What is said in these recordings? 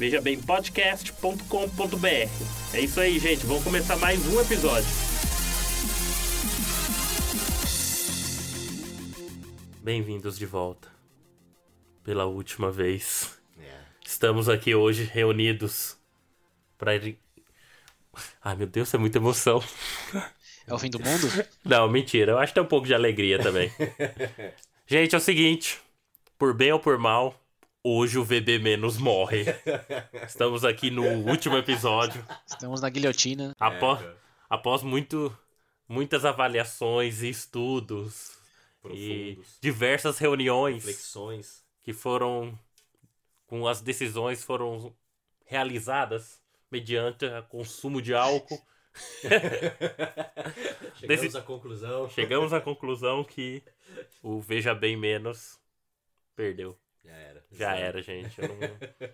vejabempodcast.com.br. É isso aí, gente, vamos começar mais um episódio. Bem-vindos de volta. Pela última vez. Estamos aqui hoje reunidos para ir. Ai meu Deus, é muita emoção. É o fim do mundo? Não, mentira. Eu acho que tem um pouco de alegria também. Gente, é o seguinte: por bem ou por mal, hoje o VB menos morre. Estamos aqui no último episódio. Estamos na guilhotina. Após, após muito, muitas avaliações e estudos e Profundos. diversas reuniões Reflexões. que foram com as decisões foram realizadas mediante o consumo de álcool. Chegamos Desse- à conclusão. Chegamos à conclusão que o Veja Bem Menos perdeu. Já era. Já era, gente. Eu não...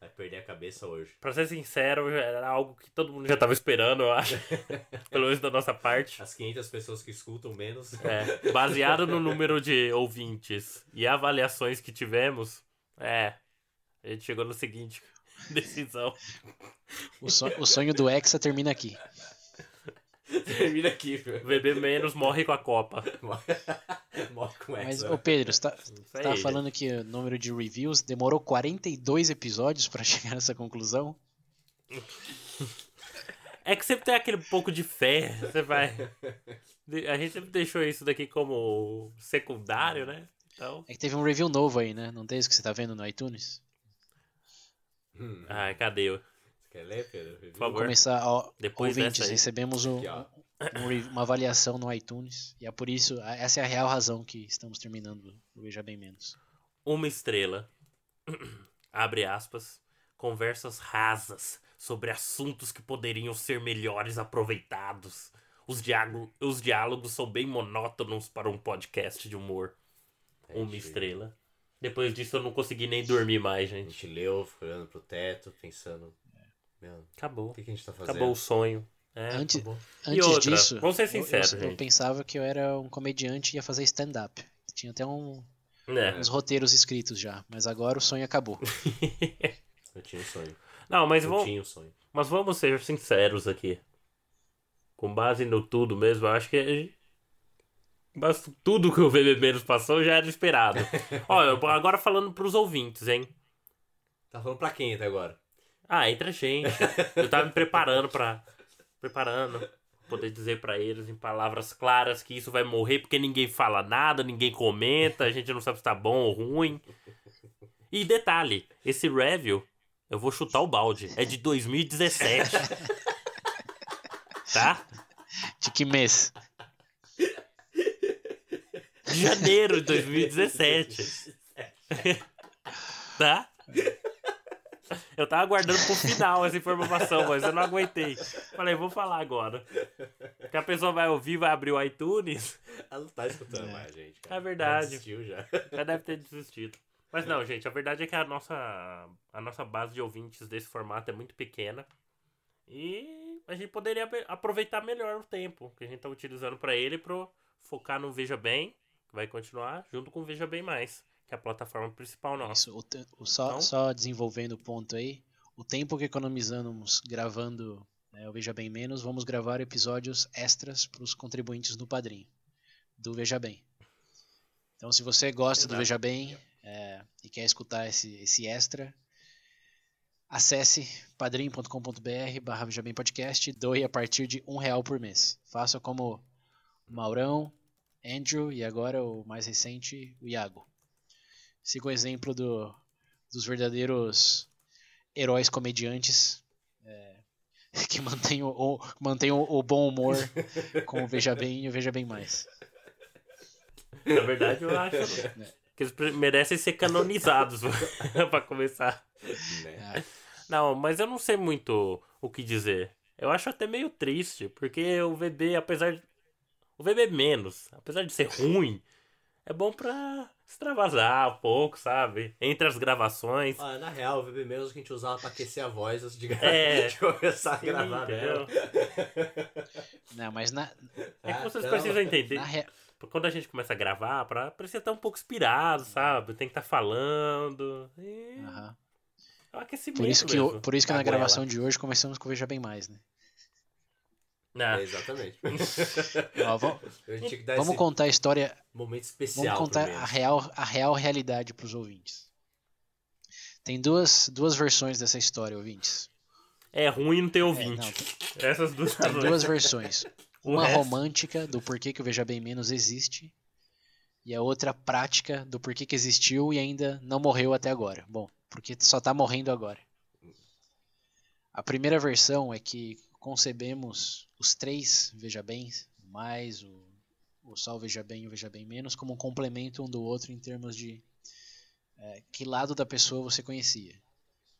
Vai perder a cabeça hoje. Pra ser sincero, era algo que todo mundo já tava esperando, eu acho. Pelo menos da nossa parte. As 500 pessoas que escutam menos. É, baseado no número de ouvintes e avaliações que tivemos, é. A gente chegou no seguinte decisão. O, so- o sonho do Hexa termina aqui. Termina aqui, O velho. VB menos morre com a Copa. Morre com essa. Mas, ô Pedro, você tá, você gente. falando que o número de reviews demorou 42 episódios pra chegar nessa conclusão? É que sempre tem aquele pouco de fé. Você vai. A gente sempre deixou isso daqui como secundário, né? Então. É que teve um review novo aí, né? Não tem isso que você tá vendo no iTunes? Hum, Ai, cadê? Você quer ler, Pedro? Por favor. Começar, ó, Depois ouvintes, recebemos um- Um uma avaliação no iTunes e é por isso, essa é a real razão que estamos terminando o Veja Bem Menos. Uma estrela. Abre aspas. Conversas rasas sobre assuntos que poderiam ser melhores aproveitados. Os, diálogo- os diálogos são bem monótonos para um podcast de humor. A Uma gente- estrela. Depois disso eu não consegui nem dormir mais, A gente. gente leu, ficou olhando pro teto, pensando. Meu, o Acabou. que, que a gente tá fazendo? Acabou o sonho. É, Antes-. Antes outra, disso, vamos ser eu- eu- sinceros, eu, gente. pensava que eu era um comediante e ia fazer stand-up. Tinha até um, É. uns roteiros escritos já, mas agora o sonho acabou. Eu tinha um sonho. Não, mas Eu vamos, tinha um sonho. mas vamos ser sinceros aqui. Com base no tudo mesmo, eu acho que. Mas tudo que o VB menos passou já era esperado. Olha, agora falando pros ouvintes, hein? Tá falando pra quem até agora? Ah, entre a gente. Eu tava me preparando pra. Preparando. pra Poder dizer pra eles em palavras claras que isso vai morrer porque ninguém fala nada, ninguém comenta, a gente não sabe se tá bom ou ruim. E detalhe: esse review, eu vou chutar o balde, é de 2017. tá? De que mês? De janeiro de 2017. tá? Eu tava aguardando pro final essa informação, mas eu não aguentei. Falei, vou falar agora. Que a pessoa vai ouvir, vai abrir o iTunes, Ela não tá escutando mais, gente. cara. É verdade. Já desistiu já. já deve ter desistido. Mas não, gente, a verdade é que a nossa, a nossa base de ouvintes desse formato é muito pequena. E a gente poderia aproveitar melhor o tempo que a gente tá utilizando pra ele pro focar no Veja Bem, que vai continuar, junto com o Veja Bem Mais, que é a plataforma principal nossa. Isso, o te- o só, Então? só desenvolvendo o ponto aí, o tempo que economizamos gravando né, o Veja Bem Menos, vamos gravar episódios extras para os contribuintes do Padrim, do Veja Bem. Então, se você gosta do Exato. Veja Bem é, e quer escutar esse, esse extra, acesse padrim.com.br barra Veja Bem Podcast doe a partir de um real por mês. Faça como Maurão, Andrew e agora o mais recente, o Iago. Siga o exemplo do, dos verdadeiros heróis comediantes é, que mantêm, o, o- mantêm o, o bom humor com o Veja Bem e o Veja Bem Mais. Na verdade, eu acho que eles merecem ser canonizados pra começar. Né? Ah, Não, mas eu não sei muito o que dizer. Eu acho até meio triste, porque o VB, apesar de. O VB menos, apesar de ser ruim, é bom pra extravasar um pouco, sabe? Entre as gravações. Ah, na real, o VB menos que a gente usava pra aquecer a voz antes de, gra... É. de começar Sim, a gravar entendeu? mesmo. Não, mas na, É que Ah, vocês então- precisam entender. na re- Quando a gente começa a gravar, pra, precisa estar um pouco inspirado, sabe? Tem que estar falando. E Aham. é um aquecimento Por isso que, mesmo. o- por isso que na gravação de hoje começamos com o Veja Bem Mais, né? Ah, É, exatamente. Ó, vamos A gente tinha que dar vamos esse contar a história, momento especial. vamos contar a real, a real realidade para os ouvintes. Tem duas, duas versões dessa história, ouvintes. é ruim não ter É, ouvinte. não, Essas duas tem duas versões. Uma resto- romântica do porquê que o Veja Bem Menos existe e a outra prática do porquê que existiu e ainda não morreu até agora. Bom, porque só tá morrendo agora. A primeira versão é que concebemos os três Veja Bens, mais o, o o Veja Bem e o Veja Bem Menos, como um complemento um do outro em termos de é, que lado da pessoa você conhecia.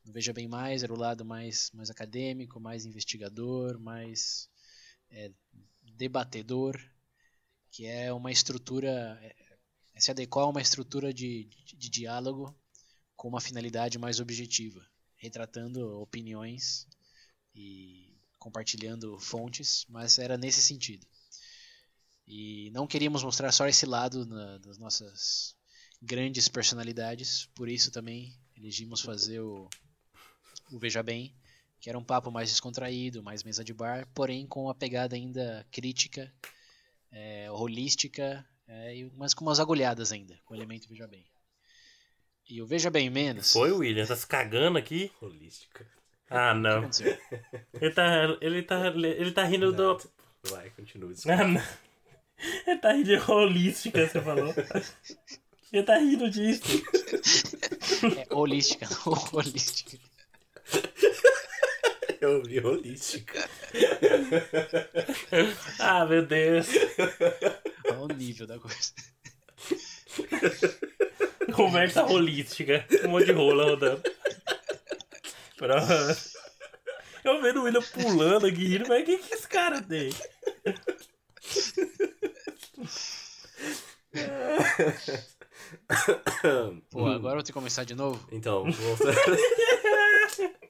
No Veja Bem Mais era o lado mais, mais acadêmico, mais investigador, mais é, debatedor, que é uma estrutura, é, é se adequar a uma estrutura de, de, de diálogo com uma finalidade mais objetiva, retratando opiniões e compartilhando fontes, mas era nesse sentido. E não queríamos mostrar só esse lado na- das nossas grandes personalidades, por isso também elegimos fazer o, o Veja Bem, que era um papo mais descontraído, mais mesa de bar, porém com uma pegada ainda crítica, é, holística, é, mas com umas agulhadas ainda, com o elemento Veja Bem. E o Veja Bem Menos. Foi, William? Tá se cagando aqui? Holística. Ah, O que não. Ele tá, ele tá, ele tá rindo do. Nada. Vai, continua. Ah, não. Ele tá rindo de holística, você falou. Ele tá rindo disso. É holística, não holística. Eu vi holística. Ah, meu Deus. Olha o nível da coisa. Conversa holística. Um monte de rola rodando. Eu vendo o William pulando aqui, rindo, mas o que, que esse cara tem? Pô, agora eu vou ter que começar de novo? Então, voltando.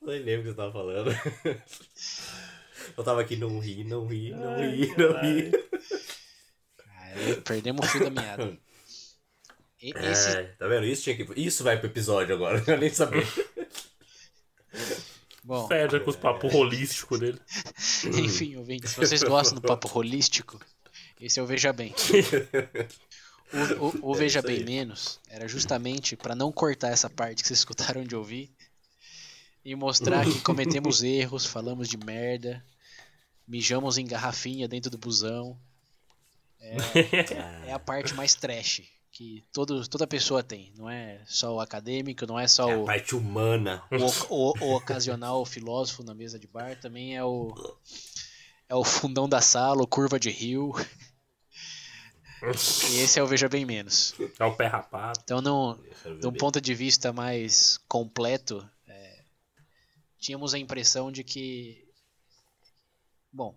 Nem lembro o que você tava falando. Eu tava aqui, não ri, não ri, não ri, não ri. Caralho, perdemos o fio da meada. E- Esse, É, tá vendo? Isso, tinha que... Isso vai pro episódio agora, eu nem sabia. bom, Perde com os papos holísticos dele. enfim, ouvintes, se vocês gostam do papo holístico, esse é o Veja Bem. O, o- o É Veja Bem. Menos era justamente para não cortar essa parte que vocês escutaram de ouvir e mostrar que cometemos erros, falamos de merda, mijamos em garrafinha dentro do busão. É a parte mais trash que todo, toda pessoa tem. Não é só o acadêmico, não é só É a o, parte humana. o, o- o ocasional filósofo na mesa de bar, também é o é o fundão da sala, o curva de rio. E esse é o Veja Bem Menos. É o pé rapado. Então, quero de um ponto de vista mais completo, é, tínhamos a impressão de que, bom,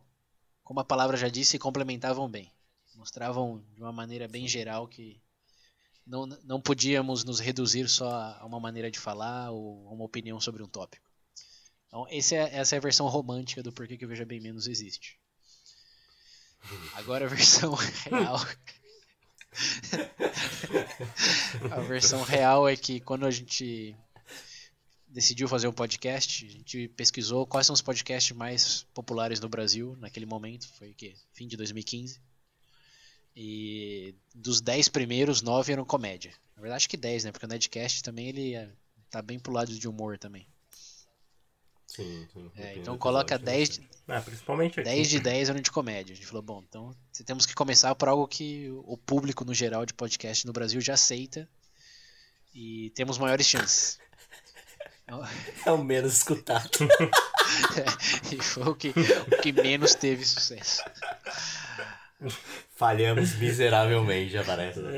como a palavra já disse, complementavam bem. Mostravam de uma maneira bem geral que não, não podíamos nos reduzir só a uma maneira de falar ou a uma opinião sobre um tópico. Então, esse é, essa é a versão romântica do porquê que o Veja Bem Menos existe. Agora a versão real. a versão real é que quando a gente decidiu fazer um podcast, a gente pesquisou quais são os podcasts mais populares no Brasil naquele momento, foi o quê? Fim de 2015. E dos 10 primeiros, 9 eram comédia. Na verdade, acho que 10, né? Porque o Nedcast também ele é- tá bem pro lado de humor também. Sim, sim, É, então coloca episódio, 10, né? Ah, principalmente aqui. 10 de 10 eram de comédia. A gente falou, bom, então se temos que começar por algo que o público no geral de podcast no Brasil já aceita e temos maiores chances. É o menos escutado. e foi o que, o que menos teve sucesso. Falhamos miseravelmente, aparece. Né?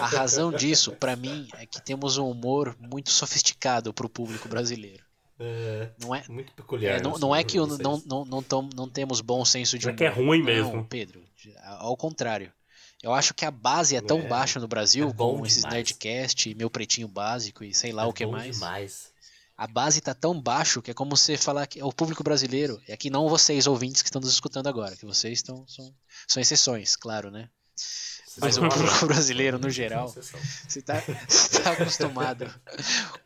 A razão disso, pra mim, é que temos um humor muito sofisticado pro público brasileiro. É, Não é, muito peculiar. é, não, nosso não é humor, que o- não, não, não, tom- não temos bom senso de Não é humor. que é ruim Não, mesmo. Pedro. Ao contrário. Eu acho que a base é tão É, baixa no Brasil, é com esses demais. Nerdcast, Meu Pretinho Básico e sei lá É o que bom mais. demais. A base tá tão baixo que é como você falar que é o público brasileiro. É que não vocês, ouvintes, que estão nos escutando agora, que vocês estão, são, são exceções, claro, né? Mas o público brasileiro, no geral, você tá, você tá acostumado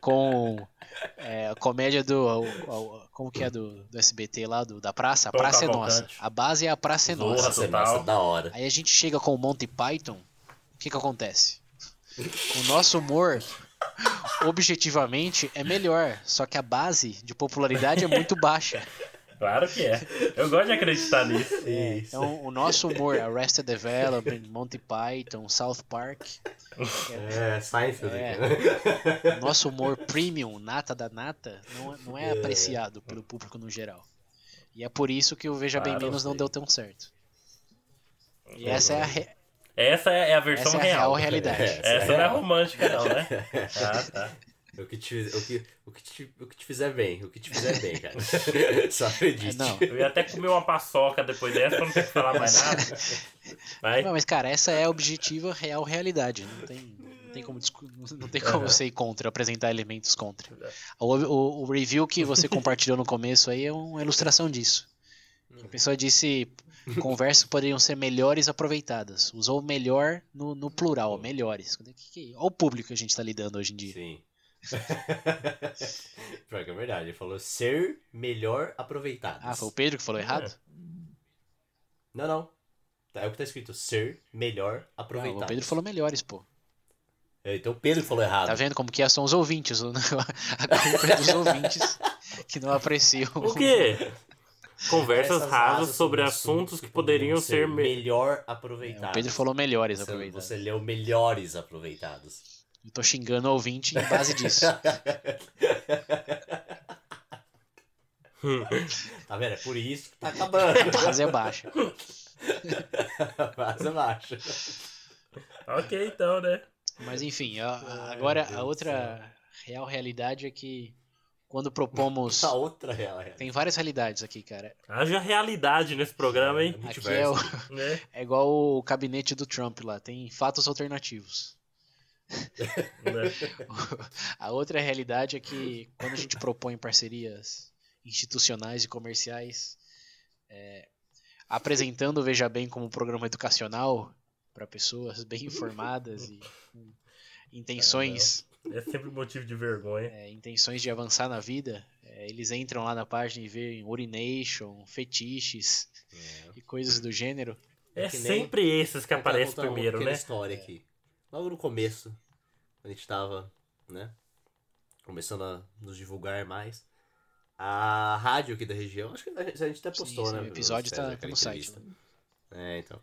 com é, a comédia do. o- o- como que é do, do SBT lá, do, da praça? A praça é nossa. Cavalcante. A base é a praça é nossa. Nossa, total. nossa, da hora. Aí a gente chega com o Monty Python, o que que acontece? O nosso humor, objetivamente, é melhor, só que a base de popularidade é muito baixa. Claro que é. Eu gosto de acreditar nisso. Isso. Então, o nosso humor, Arrested Development, Monty Python, South Park, É, Seinfeld. É. né? o nosso humor premium, nata da nata, não, não é apreciado pelo público no geral. E é por isso que o Veja Bem Claro, Menos não deu tão certo. E essa é a, re- Essa é a versão essa é a real. real realidade. É. Essa não é romântica, não, né? Ah, tá. O que, te, o, que, o, que te, o que te fizer bem, o que te fizer bem, cara. Só acredite. É, não. Eu ia até comer uma paçoca depois dessa pra não ter que falar mais nada. Mas, Não, mas cara, essa é a objetiva real realidade. Não tem, não tem como, não tem como você ir contra, apresentar elementos contra. O, o- o review que você compartilhou no começo aí é uma ilustração disso. A pessoa disse conversas poderiam ser melhores aproveitadas. Usou melhor no, no plural, melhores. Que que- Olha o público que a gente está lidando hoje em dia. Sim. Pior que é verdade. Ele falou ser melhor aproveitado. Ah, foi o Pedro que falou errado? Não, não. É o que tá escrito. Ser melhor Não, aproveitado. o Pedro falou melhores, pô. É, Então o Pedro falou errado. Tá vendo como que é? São os ouvintes. A culpa é dos ouvintes que não apreciam. o quê? Conversas rasas sobre assuntos que poderiam ser me- melhor É, aproveitados. o Pedro falou melhores Você, aproveitados. você leu melhores aproveitados. Eu tô xingando o ouvinte em base disso. Tá vendo? É por isso que tá acabando. A base é baixa. Base baixa. Ok, então, né? Mas enfim, a- a- agora a outra real realidade é que quando propomos. A outra real é. Tem várias realidades aqui, cara. Haja realidade nesse programa, hein? Aqui é, o- Né? é igual o gabinete do Trump lá, tem fatos alternativos. Né? A outra realidade é que quando a gente propõe parcerias institucionais e comerciais, é, apresentando o Veja Bem como um programa educacional para pessoas bem informadas e com intenções, É sempre motivo de vergonha. é, intenções de avançar na vida, é, eles entram lá na página e veem urination, fetiches e coisas do gênero. É nem- sempre esses que aparecem uma primeiro, né? história aqui. Logo no começo, quando a gente tava, né, começando a nos divulgar mais, a rádio aqui da região, acho que a gente a gente até Sim, postou, sim, né? o episódio César, tá- aquela tá no site, entrevista. É, então.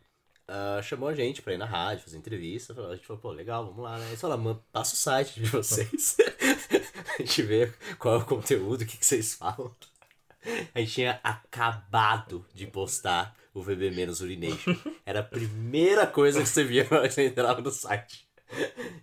Ah, chamou a gente pra ir na rádio, fazer entrevista. A gente falou, pô, legal, vamos lá, né? Eles falaram, mano, passa o site de vocês. a gente vê qual é o conteúdo, o que, que vocês falam. A gente tinha acabado de postar o VB Menos Urination. Era a primeira coisa que você via quando você entrava no site.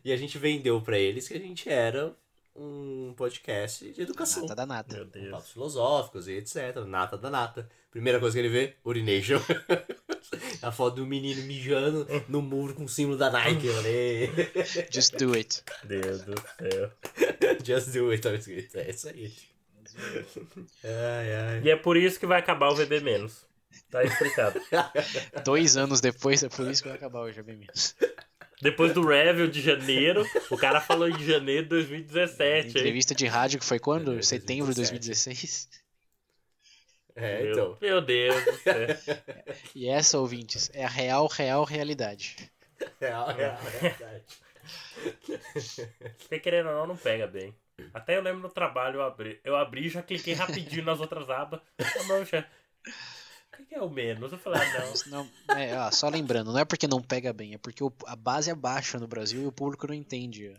E a gente vendeu pra eles que a gente era um podcast de educação. Nata da nata. Meu Deus. papos filosóficos e etc. Nata da nata. Primeira coisa que ele vê, urination. a foto do menino mijando no muro com o símbolo da Nike. Falei, Just do it. Deus do céu. just do it, tava escrito. É isso aí. Ai, ai. E é por isso que vai acabar o VB menos. Tá explicado. Dois anos depois, é por isso que vai acabar é bem menos. Depois do Review de janeiro, o cara falou em janeiro de 2017, hein? Entrevista de rádio que foi quando? Setembro de 2017. 2016. É, Meu- então. Meu Deus do céu. E essa, ouvintes, é a real, real realidade. Real, real, verdade. Porque querendo ou não, não pega bem. Até eu lembro no trabalho, eu abri, eu abri e já cliquei rapidinho nas outras abas. Ah, não, já... O que que é o menos? Eu falei, ah, não. Não, é, ó, só lembrando, não é porque não pega bem, é porque o- a base é baixa no Brasil e o público não entende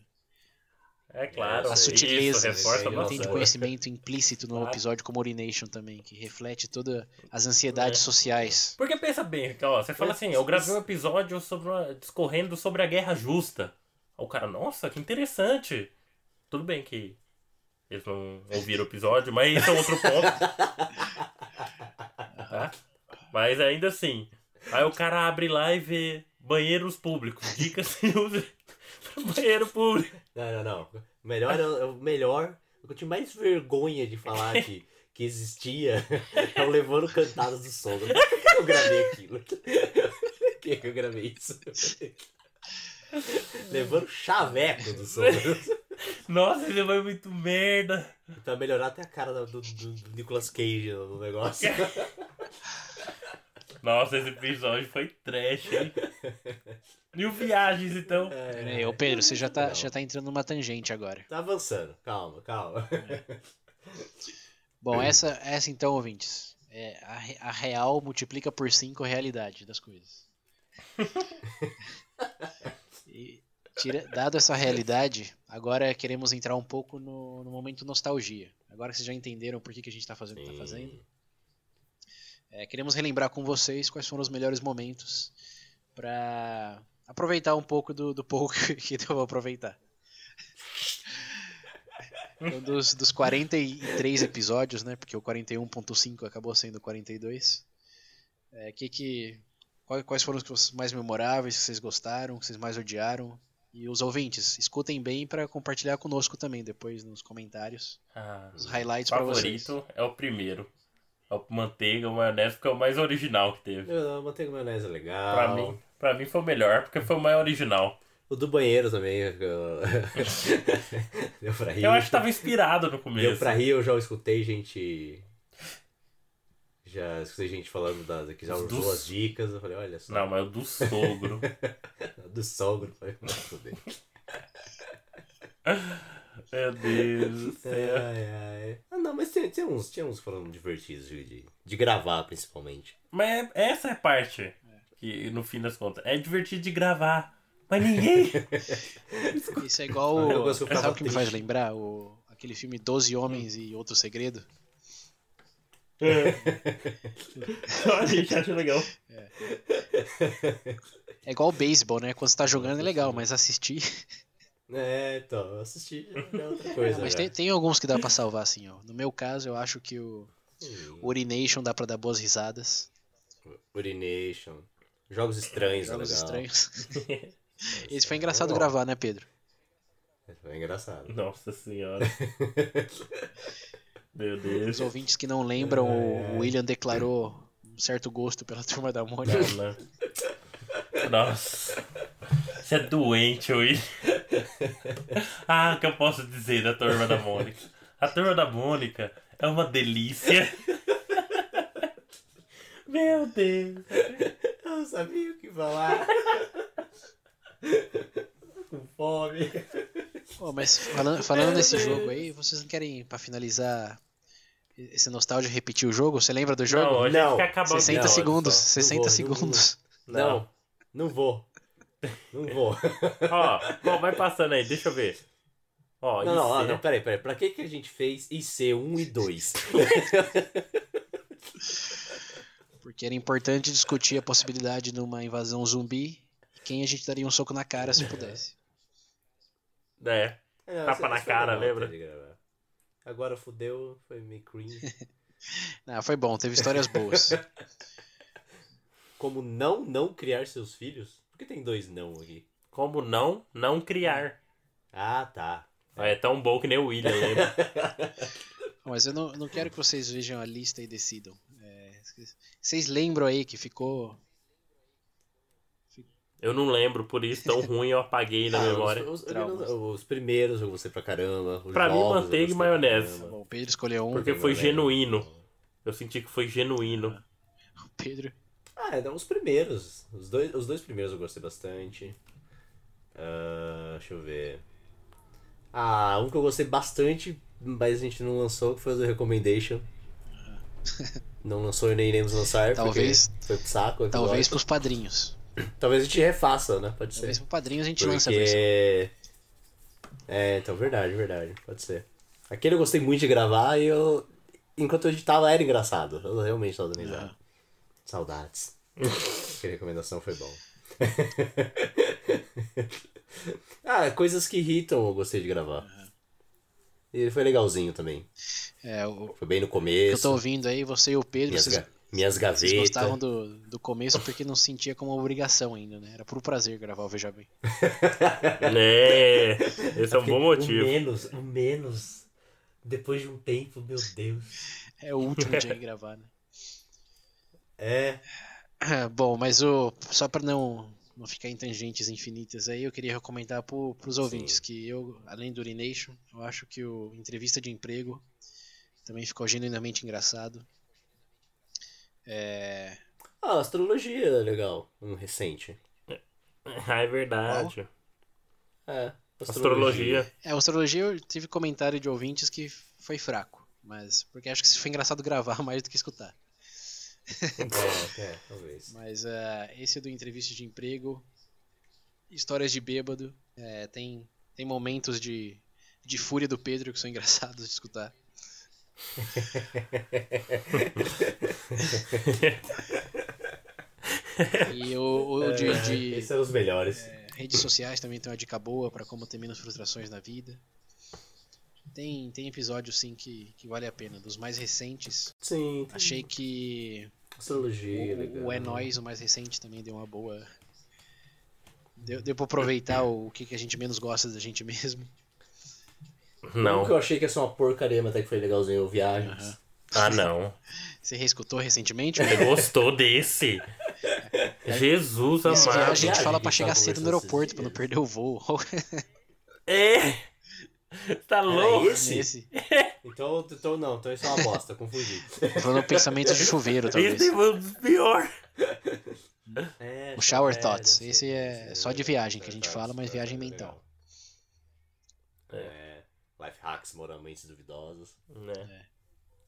É claro. A Isso, sutileza. Isso, isso aí, Tem de conhecimento implícito no Claro. episódio como Urination também, que reflete todas as ansiedades É. sociais. Porque pensa bem, ó, você fala assim, eu gravei um episódio sobre uma- discorrendo sobre a guerra justa. O cara, nossa, que interessante. Tudo bem que eles não ouviram o episódio, mas esse é outro ponto. Tá? Mas ainda assim. Aí o cara abre lá e vê banheiros públicos. Dicas de uso para banheiro público. Não, não, não. O melhor é o é melhor. O que eu tinha mais vergonha de falar que, que existia é o levando cantadas do sogro. Por que eu gravei aquilo? Por que que eu gravei isso? levando chaveco do sogro. Nossa, ele vai muito merda. Pra melhorar até a cara do, do, do Nicolas Cage no negócio. Nossa, esse episódio foi trash, hein? E o Viagens, então? Aí, ô Pedro, você já tá, Não. já tá entrando numa tangente agora. Tá avançando. Calma, calma. Bom, essa, essa então, ouvintes, é a, a real multiplica por 5 a realidade das coisas. E, tira, dado essa realidade, agora queremos entrar um pouco no, no momento nostalgia. Agora que vocês já entenderam por que, que a gente tá fazendo o que tá fazendo, é, queremos relembrar com vocês quais foram os melhores momentos pra aproveitar um pouco do, do pouco que eu vou aproveitar. Então, dos, dos 43 episódios, né? Porque o 41.5 acabou sendo 42. É, que que, quais, foram os mais memoráveis, que vocês gostaram, que vocês mais odiaram? E os ouvintes, escutem bem para compartilhar conosco também depois nos comentários Ah, os highlights para vocês. favorito é o primeiro. O manteiga, o maionese, porque é o mais original que teve. Eu manteiga maionese é legal. Pra mim, pra mim foi o melhor, porque foi o mais original. O do banheiro também. eu- Deu pra rir. Eu acho que tava inspirado no Deu começo. pra rir, eu já escutei gente. Já escutei gente falando das, que já usou as dicas. Eu falei, olha só. Não, mas o do sogro. Do sogro. "Não, fudeu." Meu Deus do céu. ai, ai. Ah, não, mas tinha, tinha uns, tinha uns que foram divertidos de, de, gravar, principalmente. Mas essa é a parte que, no fim das contas, é divertido de gravar. Mas ninguém. Isso é igual. Ah, o- sabe o que me faz lembrar? O, aquele filme Doze Homens e Outro Segredo? a gente acha legal. É igual o beisebol, né? Quando você tá jogando é legal, mas assistir. É, então, assisti já é outra coisa. mas tem, tem alguns que dá pra salvar, assim, ó. No meu caso, eu acho que o Hum, Urination dá pra dar boas risadas. Urination. Jogos estranhos, Jogos é legal. estranhos. Esse foi engraçado gravar, né, Pedro? Foi engraçado. Nossa senhora. Meu Os Deus. ouvintes que não lembram, o William declarou um certo gosto pela turma da Mônica. Nossa. Você é doente, Will. Ah, o que eu posso dizer da turma da Mônica? A turma da Mônica é uma delícia. Meu Deus. Eu não sabia o que falar. Com fome. Pô, mas falando, falando nesse jogo aí, vocês não querem, pra finalizar, esse nostalgia repetir o jogo? Você lembra do jogo? Não, Não. quer acabar o 60 não, segundos, só. 60 vou, não segundos. Não, não vou. Não vou. Ó, bom, vai passando aí, deixa eu ver. Ó, Não, não, IC. ah, não, peraí, peraí. Pra que, que a gente fez IC1 e 2? Porque era importante discutir a possibilidade de uma invasão zumbi e quem a gente daria um soco na cara se pudesse. É. Tapa na cara, lembra? Agora fudeu, foi meio cringe. Ah, foi bom, teve histórias boas. Como não não criar seus filhos? Por que tem dois não aqui? Como não, não criar. Ah, tá. É tão bom que nem o William, lembra? Mas eu não, não quero que vocês vejam a lista e decidam. É, vocês lembram aí que ficou. Eu não lembro, por isso tão ruim eu apaguei na Ah, memória. Os, os- os primeiros eu gostei pra caramba. os Pra mim, manteiga e maionese. o Pedro escolheu um. Porque foi genuíno. Eu senti que foi genuíno. O Pedro. Ah, eram os primeiros. Os dois, os dois primeiros eu gostei bastante. Ah, deixa eu ver. Ah, um que eu gostei bastante, mas a gente não lançou, que foi o do Recommendation. Não lançou e nem iremos lançar, Talvez- porque foi pro saco. Talvez pros padrinhos. Talvez a gente refaça, né? Pode ser. Talvez pro padrinho a gente lance a versão. Porque É, então, verdade, verdade. Pode ser. Aquele eu gostei muito de gravar e eu. Enquanto eu editava era engraçado. Eu realmente tava dando risada. Saudades. Aquela recomendação foi bom. ah, coisas que irritam eu gostei de gravar. E foi legalzinho também. É, o Foi bem no que eu começo. tô ouvindo aí, você e o Pedro, Minhas, vocês, ga- minhas vocês gavetas. gostavam do, do começo porque não sentia como obrigação ainda, né? Era por prazer gravar o Veja Bem. Né? Esse é um bom O motivo. menos, o menos. Depois de um tempo, meu Deus. É o último dia de gravar, né? É. Bom, mas o, só para não, não ficar em tangentes infinitas aí, eu queria recomendar para os ouvintes que eu, além do Urination, eu acho que o Entrevista de Emprego também ficou genuinamente engraçado. É, Ah, astrologia é legal. Um recente. Ah, é verdade. É. Astrologia. é, a astrologia eu tive comentário de ouvintes que foi fraco, mas porque acho que foi engraçado gravar mais do que escutar. É, é, talvez. Mas ah, esse do Entrevista de Emprego, histórias de bêbado, é, tem, tem momentos de, de fúria do Pedro que são engraçados de escutar. E o, o de, de Esses são os melhores. redes sociais também tem uma dica boa para como ter menos frustrações na vida. Tem, tem episódios sim que, que vale a pena. Dos mais recentes, Sim. achei que O, legal. o É Nóis, o mais recente, também deu uma boa. Deu, deu pra aproveitar o, que, que a gente menos gosta da gente mesmo. Não. que eu achei que ia ser uma porcaria, mas até que foi legalzinho, o Viagens. Aham. Ah, não. Você reescutou recentemente? Você gostou desse? Jesus Esse amado. viagem a gente fala pra chegar cedo no aeroporto pra não perder o voo. É! Tá louco? esse? Esse. Então, então não, então isso é uma bosta, confundi. Falando pensamento de chuveiro, talvez. Esse foi um dos piores. É, O Shower é, Thoughts. Esse é só de viagem que a gente fala, mas é, viagem é mental. É, life hacks moralmente duvidosos. Né?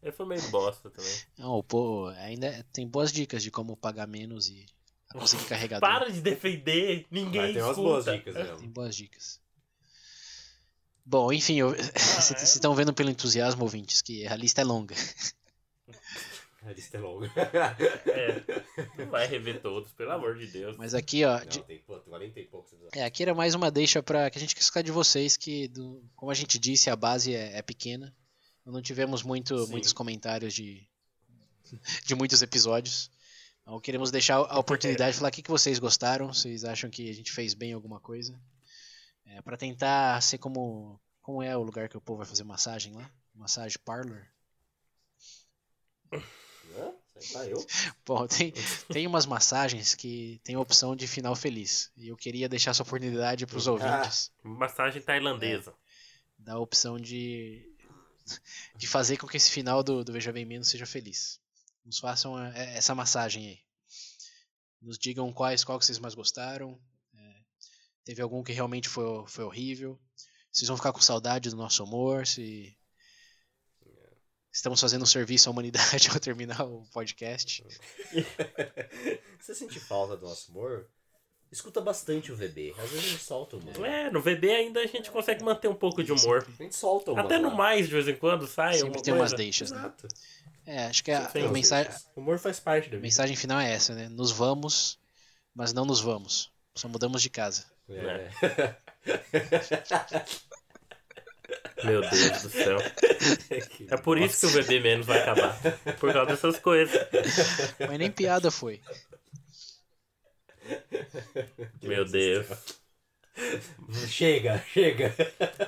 Ele foi meio bosta também. Não, pô, ainda tem boas dicas de como pagar menos e conseguir carregador. Para de defender, ninguém Mas tem umas escuta. boas dicas Tem mesmo. boas dicas. Bom, enfim, eu- vocês estão vendo pelo entusiasmo, ouvintes, que a lista é longa. A lista é longa. É, não vai rever todos, pelo amor de Deus. Mas aqui, ó, Não, de- tem, pô, tem 40 e poucos é, aqui era mais uma deixa para que a gente quer escutar de vocês, que, do- como a gente disse, a base é, é pequena. Não tivemos muito, Sim. muitos comentários de, de muitos episódios. Então queremos deixar a oportunidade de falar o que, que vocês gostaram, vocês acham que a gente fez bem alguma coisa. É, para tentar ser como, como é o lugar que o povo vai fazer massagem lá. Massagem parlor. Hã? Tá eu? Bom, tem, tem umas massagens que tem a opção de final feliz. E eu queria deixar essa oportunidade para os Ah. ouvintes. Massagem tailandesa. Da opção de, de fazer com que esse final do, do Veja Bem Menos seja feliz. Nos façam é, essa massagem aí. Nos digam quais, qual que vocês mais gostaram. Teve algum que realmente foi, foi horrível. Vocês vão ficar com saudade do nosso humor. Se estamos fazendo um serviço à humanidade ao terminar o podcast. Você sente falta do nosso humor? Escuta bastante o VB. Às vezes a gente solta o humor. É, no VB ainda a gente consegue manter um pouco de humor. A gente solta o humor. Até no lá. mais, de vez em quando, sai Sempre alguma tem umas coisa. deixas, né? Exato. É, acho que a, a mensagem, O humor faz parte da A vida. mensagem final é essa, né? Nos vamos, mas não nos vamos. Só mudamos de casa. É. Meu Deus do céu. É por isso que o VB menos vai acabar. Por causa dessas coisas. Mas nem piada foi. Meu Deus. Chega, chega.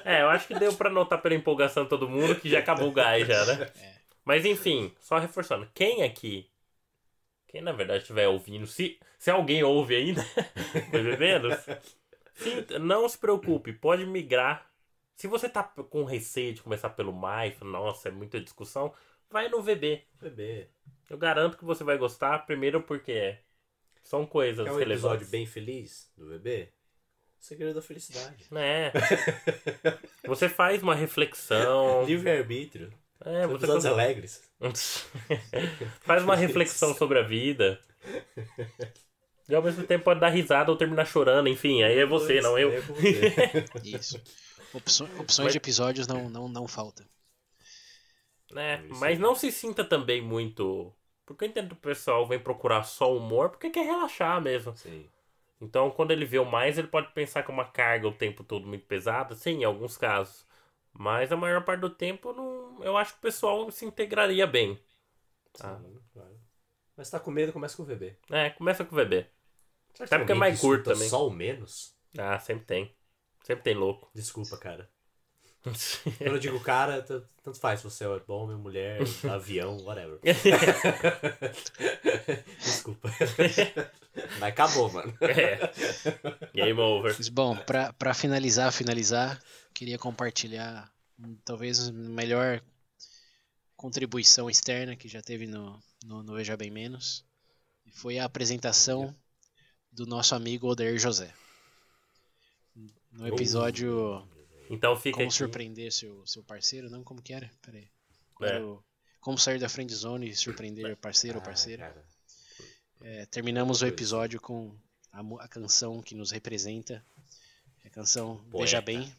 É, eu acho que deu pra notar pela empolgação de todo mundo que já acabou o gás já, né? Mas enfim, só reforçando. Quem aqui, quem na verdade estiver ouvindo, se, se alguém ouve ainda, bebê menos, sim, não se preocupe, pode migrar. Se você tá com receio de começar pelo mais, nossa, é muita discussão, vai no VB. VB. Eu garanto que você vai gostar, primeiro porque são coisas É um relevantes. episódio bem feliz do VB? Segredo da felicidade. É. Você faz uma reflexão. Livre-arbítrio. É, você Episódios alegres. Faz uma reflexão sobre a vida. E ao mesmo tempo pode dar risada ou terminar chorando, enfim, aí é você, não eu. É você. Isso. Opço- opções de episódios não, não, não faltam. né? Isso Mas não se sinta também muito. Porque eu entendo que o pessoal vem procurar só humor porque quer relaxar mesmo. Sim. Então, quando ele vê o mais, ele pode pensar que é uma carga o tempo todo muito pesada. Sim, em alguns casos. Mas a maior parte do tempo, não... eu acho que o pessoal se integraria bem. Ah. Sim. Mas tá com medo, começa com o VB. É, começa com o VB. Será Até porque é mais que curto também. Só o menos? Ah, sempre tem. Sempre tem louco. Desculpa, cara. Quando eu digo cara, tanto faz se você é homem, mulher, avião, whatever. Desculpa. Mas acabou, mano. é. Game over. Bom, pra, pra finalizar, finalizar, queria compartilhar talvez a melhor contribuição externa que já teve no, no, no Veja Bem Menos. E Foi a apresentação do nosso amigo Odair José. No episódio Então fica Como aqui. surpreender seu, seu parceiro, não? Como que era? Peraí. É. Como sair da friend zone e surpreender parceiro ou Ah, parceira. cara. É, terminamos o episódio com a, a canção que nos representa. A canção Veja Poeta. Bem,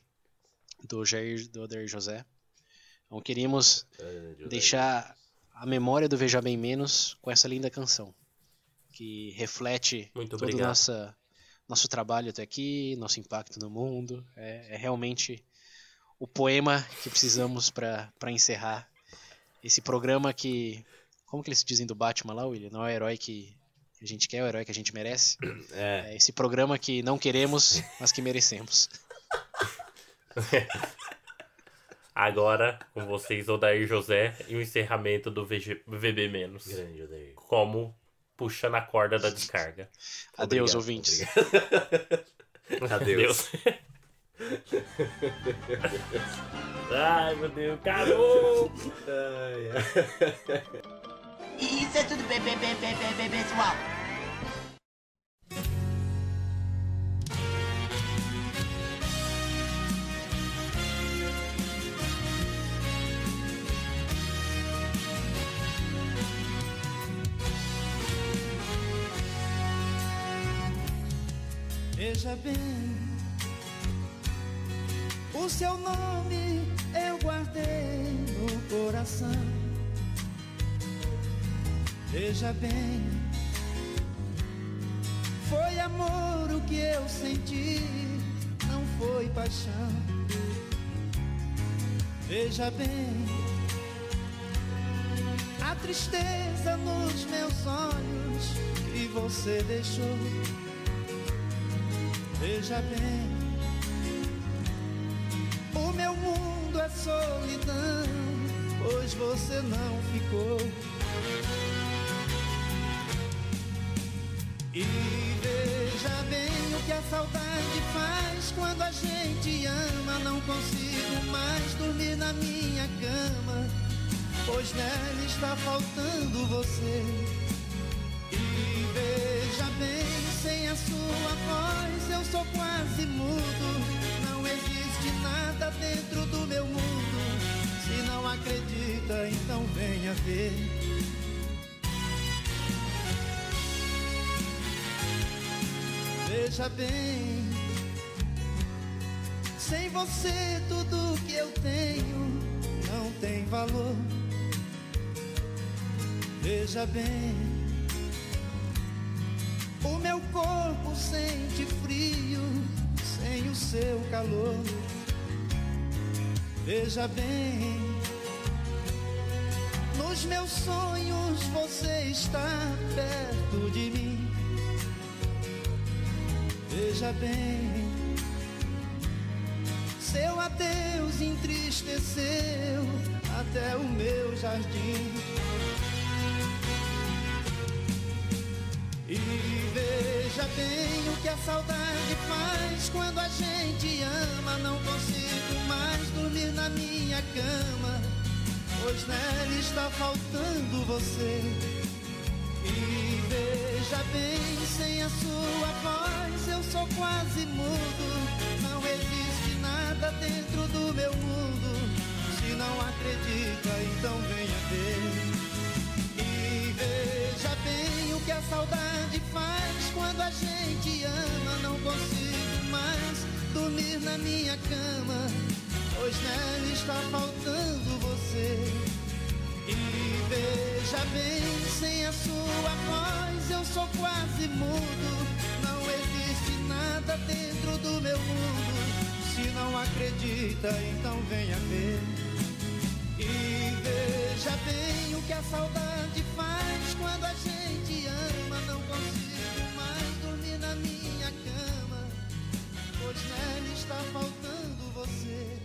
do Jair do Oder José. Então queríamos Ah, deixar a memória do Veja Bem Menos com essa linda canção. Que reflete Muito todo o nossa, nosso trabalho até aqui, nosso impacto no mundo. É, é realmente o poema que precisamos para encerrar esse programa que. Como que eles dizem do Batman lá, William? Não é o herói que a gente quer, é o herói que a gente merece. É, É esse programa que não queremos, mas que merecemos. Agora, com vocês, Odair José e o encerramento do VG VB menos. grande Odair. Como puxando a corda da descarga. Adeus, Obrigado, ouvintes. obrigado. Adeus. Ai, meu Deus, ai. Isso é tudo bem, bem, bem, bem, bem, bem, pessoal. Seu nome eu guardei no coração. Veja bem, foi amor o que eu senti, não foi paixão. Veja bem, a tristeza nos meus olhos que você deixou. Veja bem, meu mundo é solidão, pois você não ficou. E veja bem o que a saudade faz quando a gente ama. Não consigo mais dormir na minha cama, pois nela está faltando você. Acredita, então venha ver. Veja bem, sem você tudo que eu tenho não tem valor. Veja bem, o meu corpo sente frio sem o seu calor. Veja bem, nos meus sonhos você está perto de mim. Veja bem, seu adeus entristeceu até o meu jardim. E veja bem o que a saudade faz quando a gente ama. Não consigo mais dormir na minha cama, pois nela está faltando você. E veja bem, sem a sua voz eu sou quase mudo. Não existe nada dentro do meu mundo. Se não acredita, então venha ver. E veja bem o que a saudade faz quando a gente ama. Não consigo mais dormir na minha cama, Pois nela está faltando você. E veja bem, sem a sua voz eu sou quase mudo. Não existe nada dentro do meu mundo. Se não acredita, então venha ver. E veja bem o que a saudade faz quando a gente ama. Não consigo mais dormir na minha cama, pois nela está faltando você.